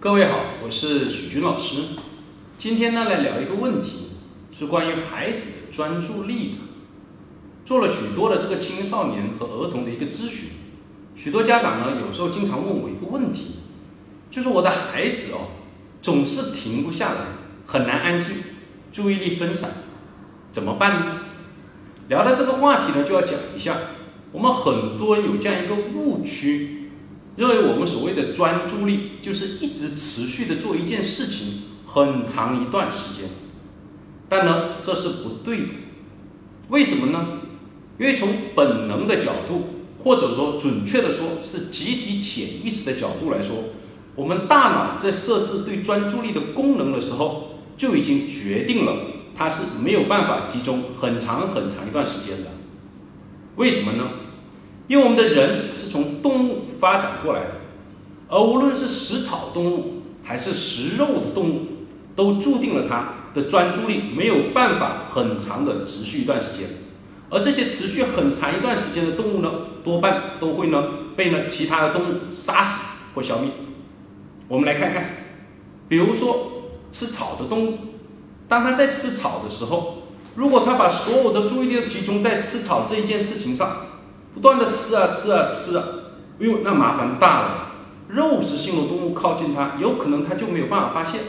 各位好，我是许军老师。今天呢，来聊一个问题，是关于孩子的专注力的。做了许多的这个青少年和儿童的一个咨询，许多家长呢，有时候经常问我一个问题，就是我的孩子哦，总是停不下来，很难安静，注意力分散，怎么办呢？聊到这个话题呢，就要讲一下，我们很多有这样一个误区，认为我们所谓的专注力就是一直持续的做一件事情很长一段时间，但呢，这是不对的。为什么呢？因为从本能的角度，或者说准确的说，是集体潜意识的角度来说，我们大脑在设置对专注力的功能的时候，就已经决定了它是没有办法集中很长很长一段时间的。为什么呢？因为我们的人是从动物发展过来的，而无论是食草动物还是食肉的动物，都注定了它的专注力没有办法很长的持续一段时间。而这些持续很长一段时间的动物呢，多半都会呢被呢其他的动物杀死或消灭。我们来看看，比如说吃草的动物，当它在吃草的时候，如果它把所有的注意力集中在吃草这一件事情上，不断的吃啊吃啊吃啊，哎呦，那麻烦大了。肉食性的动物靠近它，有可能它就没有办法发现。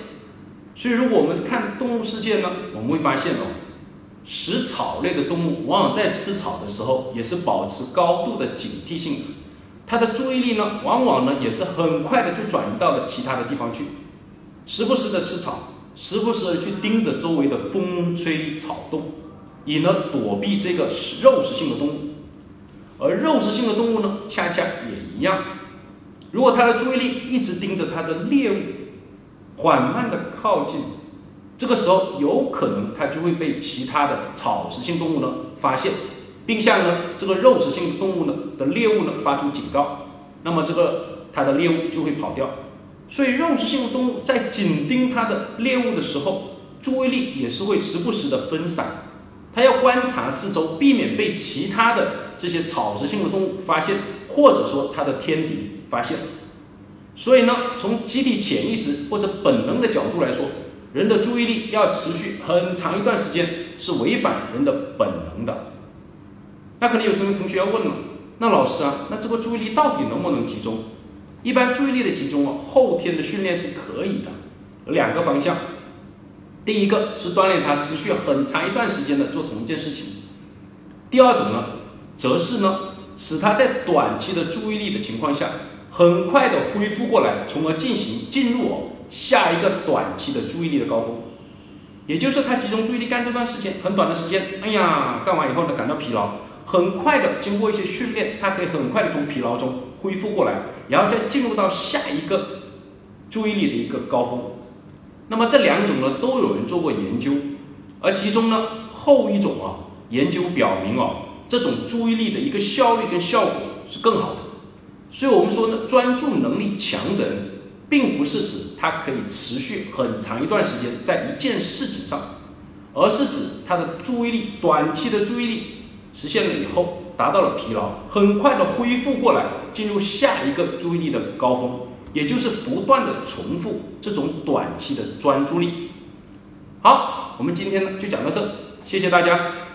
所以，如果我们看动物世界呢，我们会发现哦。食草类的动物往往在吃草的时候也是保持高度的警惕性的，它的注意力呢，往往呢也是很快的就转移到了其他的地方去，时不时的吃草，时不时的去盯着周围的风吹草动，以呢躲避这个肉食性的动物。而肉食性的动物呢，恰恰也一样，如果它的注意力一直盯着它的猎物，缓慢的靠近。这个时候有可能它就会被其他的草食性动物呢发现，并向呢这个肉食性动物呢的猎物呢发出警告，那么这个它的猎物就会跑掉。所以肉食性的动物在紧盯它的猎物的时候，注意力也是会时不时的分散，它要观察四周，避免被其他的这些草食性的动物发现，或者说它的天敌发现。所以呢，从集体潜意识或者本能的角度来说。人的注意力要持续很长一段时间是违反人的本能的。那可能有同学同学要问了，那老师啊，那这个注意力到底能不能集中？一般注意力的集中啊，后天的训练是可以的，有两个方向。第一个是锻炼他持续很长一段时间的做同一件事情。第二种呢，则是呢，使他在短期的注意力的情况下，很快的恢复过来，从而进行进入。下一个短期的注意力的高峰，也就是他集中注意力干这段时间很短的时间，哎呀，干完以后呢感到疲劳，很快的经过一些训练，他可以很快的从疲劳中恢复过来，然后再进入到下一个注意力的一个高峰。那么这两种呢都有人做过研究，而其中呢后一种啊研究表明哦，这种注意力的一个效率跟效果是更好的。所以我们说呢，专注能力强的人。并不是指他可以持续很长一段时间在一件事情上，而是指他的注意力短期的注意力实现了以后达到了疲劳，很快的恢复过来，进入下一个注意力的高峰，也就是不断的重复这种短期的专注力。好，我们今天呢就讲到这，谢谢大家。